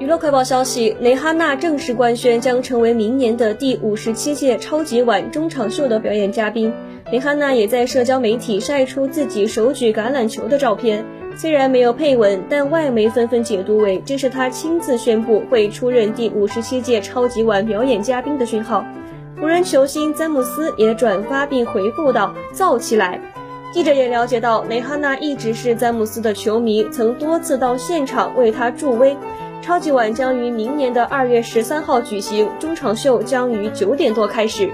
娱乐快报消息：蕾哈娜正式官宣将成为明年的第五十七届超级碗中场秀的表演嘉宾。蕾哈娜也在社交媒体晒出自己手举橄榄球的照片，虽然没有配文，但外媒纷纷解读为这是她亲自宣布会出任第五十七届超级碗表演嘉宾的讯号。湖人球星詹姆斯也转发并回复道：“造起来！”记者也了解到，蕾哈娜一直是詹姆斯的球迷，曾多次到现场为他助威。超级碗将于明年的二月十三号举行，中场秀将于九点多开始。